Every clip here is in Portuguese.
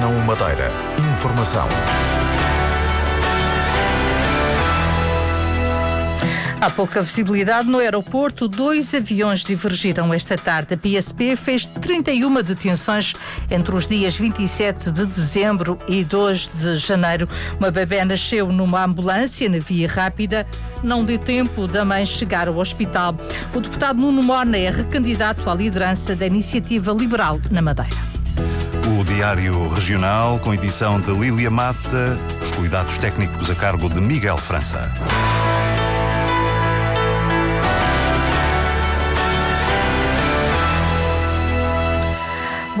Antena 1 Madeira. Informação. Há pouca visibilidade no aeroporto. Dois aviões divergiram esta tarde. A PSP fez 31 detenções entre os dias 27 de dezembro e 2 de janeiro. Uma bebê nasceu numa ambulância na via rápida. Não deu tempo da mãe chegar ao hospital. O deputado Nuno Morna é recandidato à liderança da Iniciativa Liberal na Madeira. O Diário Regional, com edição de Lília Mata, os cuidados técnicos a cargo de Miguel França.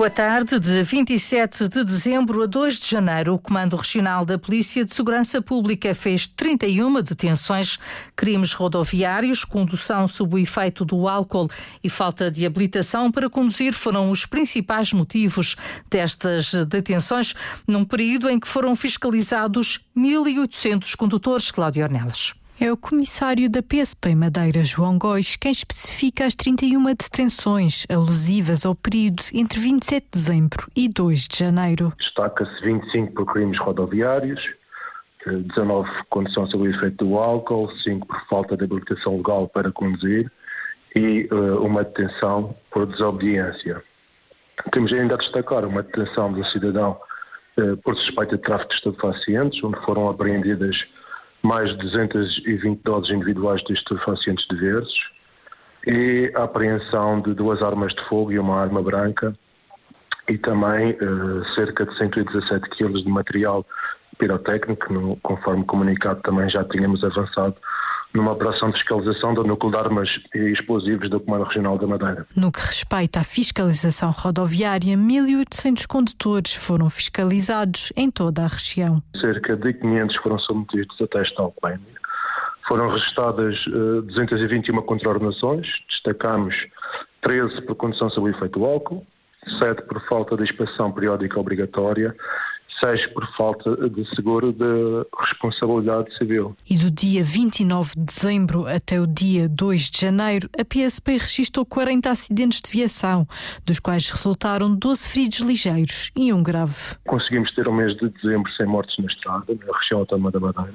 Boa tarde. De 27 de dezembro a 2 de janeiro, o Comando Regional da Polícia de Segurança Pública fez 31 detenções, crimes rodoviários, condução sob o efeito do álcool e falta de habilitação para conduzir foram os principais motivos destas detenções, num período em que foram fiscalizados 1.800 condutores, Cláudio Ornelas. É o comissário da PSP Madeira, João Góis, quem especifica as 31 detenções alusivas ao período entre 27 de dezembro e 2 de janeiro. Destaca-se 25 por crimes rodoviários, 19 por condução sob o efeito do álcool, 5 por falta de habilitação legal para conduzir e uh, uma detenção por desobediência. Temos ainda a destacar uma detenção do cidadão uh, por suspeita de tráfico de estupefacientes, onde foram apreendidas mais de 220 doses individuais de estupefacientes diversos e a apreensão de duas armas de fogo e uma arma branca e também uh, cerca de 117 quilos de material pirotécnico, no, conforme comunicado também já tínhamos avançado numa operação de fiscalização do núcleo de armas e explosivos do Comando Regional da Madeira. No que respeita à fiscalização rodoviária, 1.800 condutores foram fiscalizados em toda a região. Cerca de 500 foram submetidos a teste de alcoolemia. Foram registradas uh, 221 contraordenações, destacamos 13 por condução sob efeito do álcool, 7 por falta de inspeção periódica obrigatória seis por falta de seguro de responsabilidade civil. E do dia 29 de dezembro até o dia 2 de janeiro, a PSP registrou 40 acidentes de viação, dos quais resultaram 12 feridos ligeiros e um grave. Conseguimos ter o mês de dezembro sem mortes na estrada, na região autónoma da Madeira.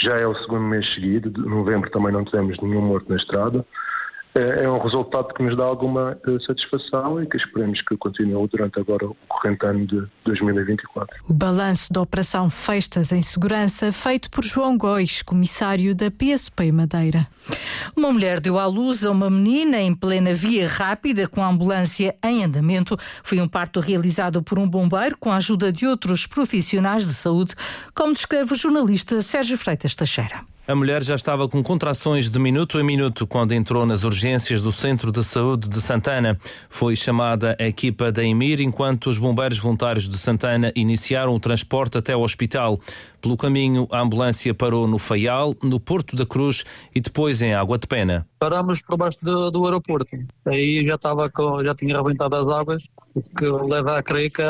Já é o segundo mês seguido, de novembro também não tivemos nenhum morto na estrada. É, é um resultado que nos dá alguma eh, satisfação e que esperemos que continue durante agora o corrente ano de 2024. O balanço da Operação Festas em Segurança, feito por João Góis, comissário da PSP Madeira. Uma mulher deu à luz a uma menina em plena via rápida com a ambulância em andamento. Foi um parto realizado por um bombeiro com a ajuda de outros profissionais de saúde, como descreve o jornalista Sérgio Freitas Teixeira. A mulher já estava com contrações de minuto a minuto quando entrou nas urgências do Centro de Saúde de Santana. Foi chamada a equipa da EMIR enquanto os bombeiros voluntários de Santana iniciaram o transporte até o hospital. Pelo caminho, a ambulância parou no Faial, no Porto da Cruz e depois em Água de Pena. Paramos por baixo do, do aeroporto. Aí já estava com, já tinha arrebentado as águas, o que leva a crer que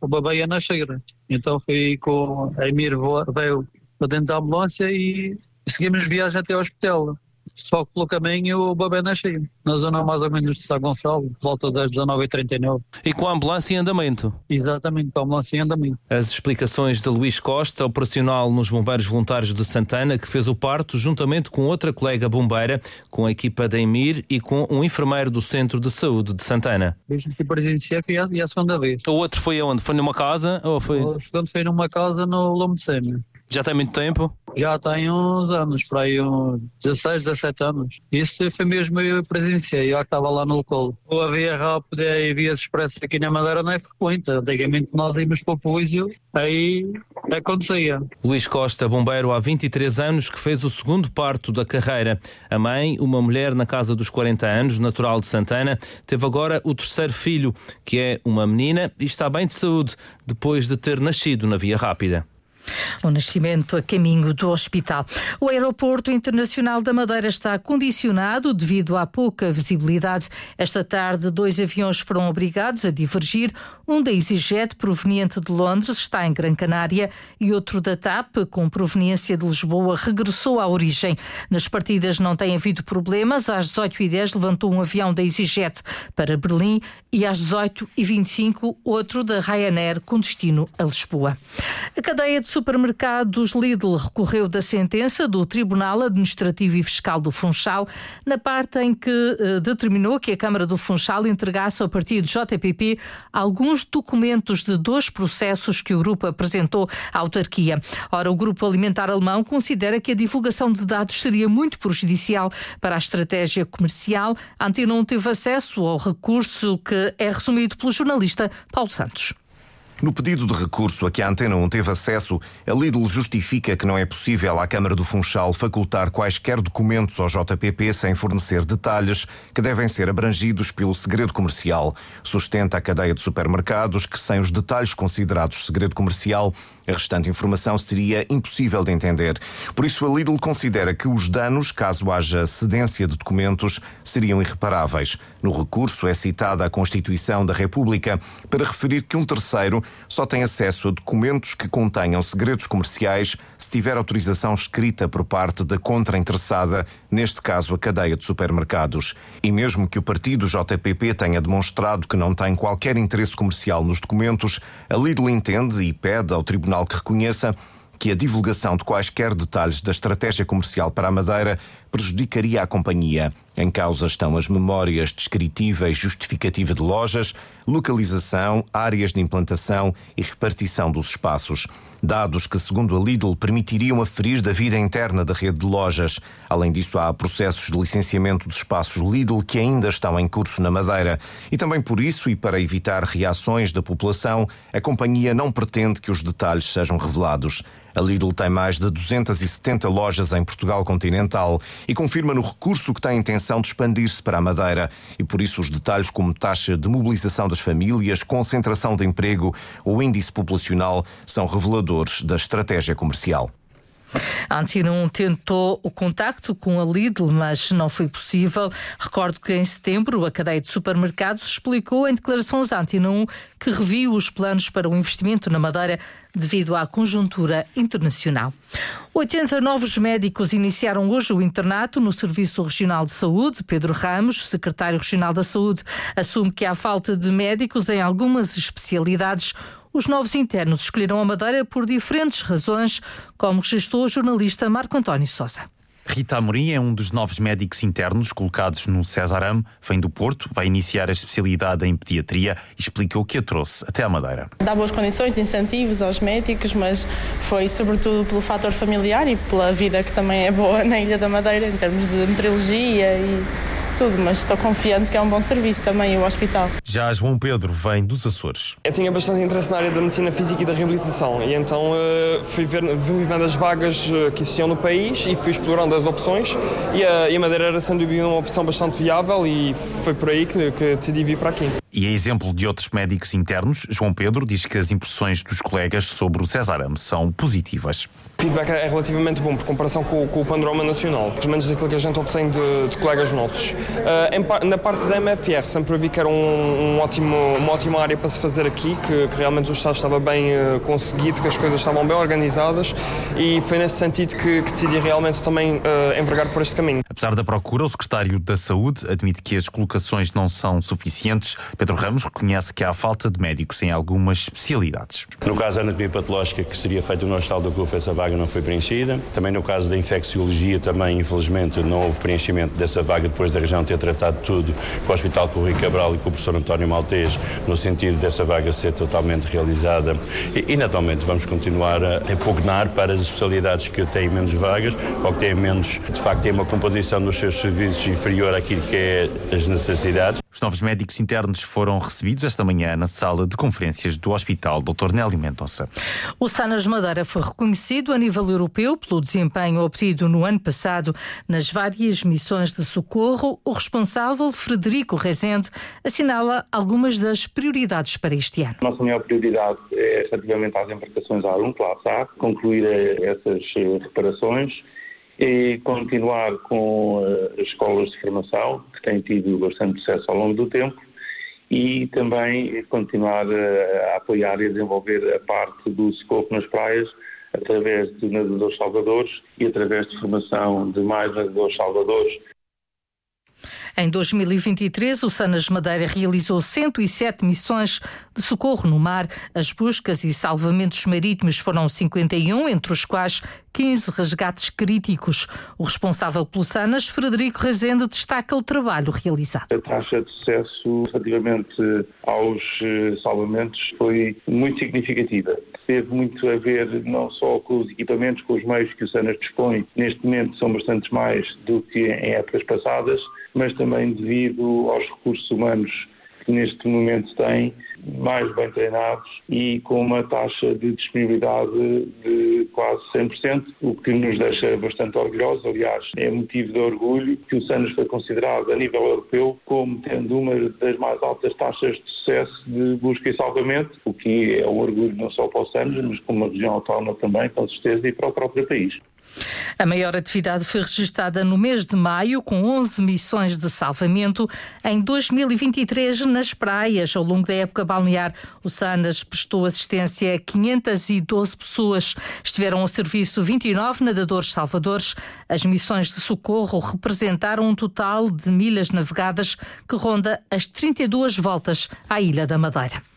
o bebê ia nascer. Então fui com a Emir veio para dentro da ambulância e seguimos viagem até ao hospital. Só que pelo caminho o bebê nasceu, na zona mais ou menos de São Gonçalo, volta das 19h39. E com a ambulância em andamento? Exatamente, com a ambulância em andamento. As explicações de Luís Costa, operacional nos Bombeiros Voluntários de Santana, que fez o parto juntamente com outra colega bombeira, com a equipa da EMIR e com um enfermeiro do Centro de Saúde de Santana. Desde que presenciei foi a, a segunda vez. O outro foi aonde? Foi numa casa? Ou foi... O segundo foi numa casa no Sêmio. Já tem muito tempo? Já tem uns anos, para aí uns 16, 17 anos. Isso foi mesmo eu presenciei, eu que estava lá no local. A via e via expressa aqui na Madeira não é frequente. Antigamente nós íamos para o Puísio, aí acontecia. Luís Costa, bombeiro há 23 anos, que fez o segundo parto da carreira. A mãe, uma mulher na casa dos 40 anos, natural de Santana, teve agora o terceiro filho, que é uma menina e está bem de saúde, depois de ter nascido na via rápida. O nascimento a caminho do hospital. O Aeroporto Internacional da Madeira está condicionado devido à pouca visibilidade. Esta tarde, dois aviões foram obrigados a divergir. Um da EasyJet, proveniente de Londres, está em Gran Canária, e outro da TAP, com proveniência de Lisboa, regressou à origem. Nas partidas não tem havido problemas. Às 18h10 levantou um avião da EasyJet para Berlim e às 18h25 outro da Ryanair com destino a Lisboa. A cadeia de supermercados Lidl recorreu da sentença do Tribunal Administrativo e Fiscal do Funchal na parte em que eh, determinou que a Câmara do Funchal entregasse ao partido JPP alguns documentos de dois processos que o grupo apresentou à autarquia. Ora, o Grupo Alimentar Alemão considera que a divulgação de dados seria muito prejudicial para a estratégia comercial. A não teve acesso ao recurso que é resumido pelo jornalista Paulo Santos. No pedido de recurso a que a Antena 1 teve acesso, a Lidl justifica que não é possível à Câmara do Funchal facultar quaisquer documentos ao JPP sem fornecer detalhes que devem ser abrangidos pelo segredo comercial. Sustenta a cadeia de supermercados que, sem os detalhes considerados segredo comercial, a restante informação seria impossível de entender. Por isso, a Lidl considera que os danos, caso haja cedência de documentos, seriam irreparáveis. No recurso é citada a Constituição da República para referir que um terceiro só tem acesso a documentos que contenham segredos comerciais se tiver autorização escrita por parte da contrainteressada, neste caso a cadeia de supermercados. E mesmo que o partido JPP tenha demonstrado que não tem qualquer interesse comercial nos documentos, a Lidl entende e pede ao tribunal que reconheça que a divulgação de quaisquer detalhes da estratégia comercial para a Madeira prejudicaria a companhia. Em causa estão as memórias descritiva e justificativa de lojas, localização, áreas de implantação e repartição dos espaços. Dados que, segundo a Lidl, permitiriam aferir da vida interna da rede de lojas. Além disso, há processos de licenciamento de espaços Lidl que ainda estão em curso na Madeira. E também por isso, e para evitar reações da população, a companhia não pretende que os detalhes sejam revelados. A Lidl tem mais de 270 lojas em Portugal continental e confirma no recurso que tem a intenção de expandir-se para a Madeira. E por isso os detalhes como taxa de mobilização das famílias, concentração de emprego ou índice populacional são reveladores da estratégia comercial. A Antena 1 tentou o contacto com a Lidl, mas não foi possível. Recordo que em setembro a cadeia de supermercados explicou em declarações à Antena 1 que reviu os planos para o investimento na Madeira devido à conjuntura internacional. 80 novos médicos iniciaram hoje o internato no Serviço Regional de Saúde. Pedro Ramos, secretário regional da Saúde, assume que há falta de médicos em algumas especialidades. Os novos internos escolheram a Madeira por diferentes razões, como registrou o jornalista Marco António Sousa. Rita Amorim é um dos novos médicos internos colocados no César vem do Porto, vai iniciar a especialidade em pediatria e explica o que a trouxe até à Madeira. Dá boas condições de incentivos aos médicos, mas foi sobretudo pelo fator familiar e pela vida que também é boa na Ilha da Madeira, em termos de meteorologia e tudo, mas estou confiante que é um bom serviço também o hospital. Já João Pedro vem dos Açores. Eu tinha bastante interesse na área da medicina física e da reabilitação e então uh, fui, ver, fui vendo as vagas eh, que existiam no país e fui explorando as opções e a, e a Madeira era sem dúvida uma opção bastante viável e foi por aí que, que decidi vir para aqui. E a exemplo de outros médicos internos, João Pedro diz que as impressões dos colegas sobre o Césarame são positivas. O feedback é relativamente bom por comparação com, com o panorama nacional, pelo menos daquilo que a gente obtém de, de colegas nossos. Uh, em, na parte da MFR, sempre vi que era um, um ótimo, uma ótima área para se fazer aqui, que, que realmente o Estado estava bem uh, conseguido, que as coisas estavam bem organizadas e foi nesse sentido que, que decidi realmente também uh, envergar por este caminho. Apesar da procura, o secretário da Saúde admite que as colocações não são suficientes Pedro Ramos reconhece que há falta de médicos em algumas especialidades. No caso da anatomia patológica que seria feita no Hospital do Cufo, essa vaga não foi preenchida. Também no caso da infecciologia, também infelizmente não houve preenchimento dessa vaga depois da região ter tratado tudo com o Hospital Correio Cabral e com o professor António Maltês, no sentido dessa vaga ser totalmente realizada. E, e naturalmente vamos continuar a impugnar para as especialidades que têm menos vagas ou que têm menos, de facto, têm uma composição dos seus serviços inferior àquilo que é as necessidades. Os novos médicos internos foram recebidos esta manhã na sala de conferências do Hospital Dr. Nélio Mendonça. O Sanas Madeira foi reconhecido a nível europeu pelo desempenho obtido no ano passado nas várias missões de socorro. O responsável, Frederico Rezende, assinala algumas das prioridades para este ano. A nossa maior prioridade é, relativamente às embarcações ARUM, que lá está, concluir eh, essas eh, reparações e continuar com eh, as escolas de formação, que têm tido bastante sucesso ao longo do tempo, e também continuar eh, a apoiar e a desenvolver a parte do socorro nas praias, através de nadadores salvadores e através de formação de mais nadadores salvadores em 2023, o Sanas Madeira realizou 107 missões de socorro no mar. As buscas e salvamentos marítimos foram 51, entre os quais 15 resgates críticos. O responsável pelo Sanas, Frederico Rezende, destaca o trabalho realizado. A taxa de sucesso relativamente aos eh, salvamentos foi muito significativa. Teve muito a ver não só com os equipamentos, com os meios que o Sanas dispõe. Neste momento são bastantes mais do que em épocas passadas, mas também devido aos recursos humanos que neste momento tem, mais bem treinados e com uma taxa de disponibilidade de quase 100%, o que nos deixa bastante orgulhosos. Aliás, é motivo de orgulho que o SANUS foi considerado a nível europeu como tendo uma das mais altas taxas de sucesso de busca e salvamento, o que é um orgulho não só para o SANUS, mas como a região autónoma também, com certeza, e para o próprio país. A maior atividade foi registrada no mês de maio, com 11 missões de salvamento. Em 2023, nas praias, ao longo da época balnear, o SANAS prestou assistência a 512 pessoas. Estiveram ao serviço 29 nadadores salvadores. As missões de socorro representaram um total de milhas navegadas que ronda as 32 voltas à Ilha da Madeira.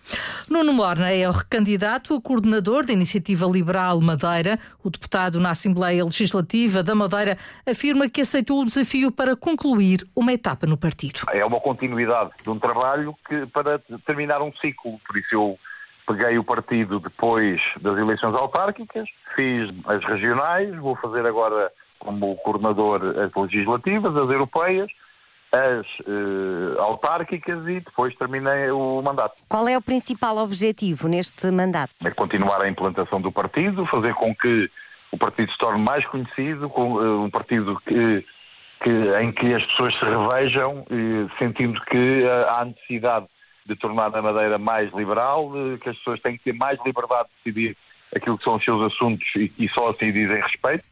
Nuno Morna é o recandidato a coordenador da Iniciativa Liberal Madeira. O deputado na Assembleia Legislativa da Madeira afirma que aceitou o desafio para concluir uma etapa no partido. É uma continuidade de um trabalho que para terminar um ciclo, por isso eu peguei o partido depois das eleições autárquicas, fiz as regionais, vou fazer agora como coordenador as legislativas, as europeias, as uh, autárquicas e depois terminei o mandato. Qual é o principal objetivo neste mandato? É continuar a implantação do partido, fazer com que o partido se torne mais conhecido, com, uh, um partido que, que, em que as pessoas se revejam, uh, sentindo que há necessidade de tornar a Madeira mais liberal, que as pessoas têm que ter mais liberdade de decidir aquilo que são os seus assuntos e, e só assim dizem respeito.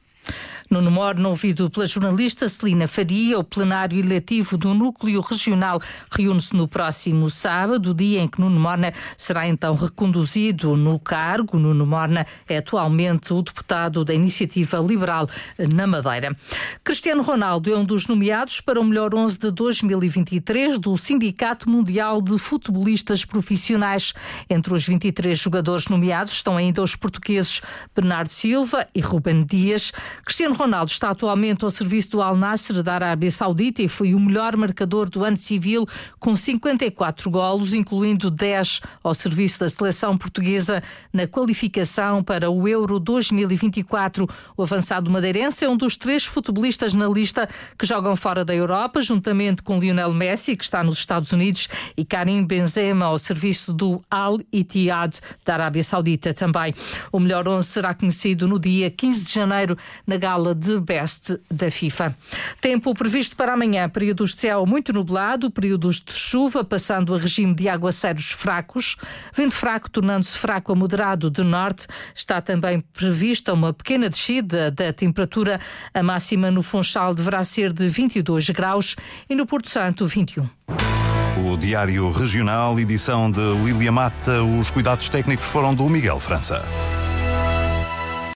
Nuno Morno, ouvido pela jornalista Celina Faria, o plenário eletivo do Núcleo Regional reúne-se no próximo sábado, dia em que Nuno Morna será então reconduzido no cargo. Nuno Morna é atualmente o deputado da Iniciativa Liberal na Madeira. Cristiano Ronaldo é um dos nomeados para o melhor 11 de 2023 do Sindicato Mundial de Futebolistas Profissionais. Entre os 23 jogadores nomeados estão ainda os portugueses Bernardo Silva e Ruben Dias. Cristiano Ronaldo está atualmente ao serviço do Al Nassr da Arábia Saudita e foi o melhor marcador do ano civil com 54 golos, incluindo 10 ao serviço da seleção portuguesa na qualificação para o Euro 2024. O avançado madeirense é um dos três futebolistas na lista que jogam fora da Europa, juntamente com Lionel Messi, que está nos Estados Unidos, e Karim Benzema ao serviço do Al Ittihad da Arábia Saudita também. O melhor 11 será conhecido no dia 15 de janeiro na gala de Best da FIFA. Tempo previsto para amanhã, períodos de céu muito nublado, períodos de chuva, passando a regime de aguaceiros fracos, vento fraco tornando-se fraco a moderado de norte. Está também prevista uma pequena descida da temperatura. A máxima no Funchal deverá ser de 22 graus e no Porto Santo 21. O Diário Regional, edição de Lilia Mata. Os cuidados técnicos foram do Miguel França.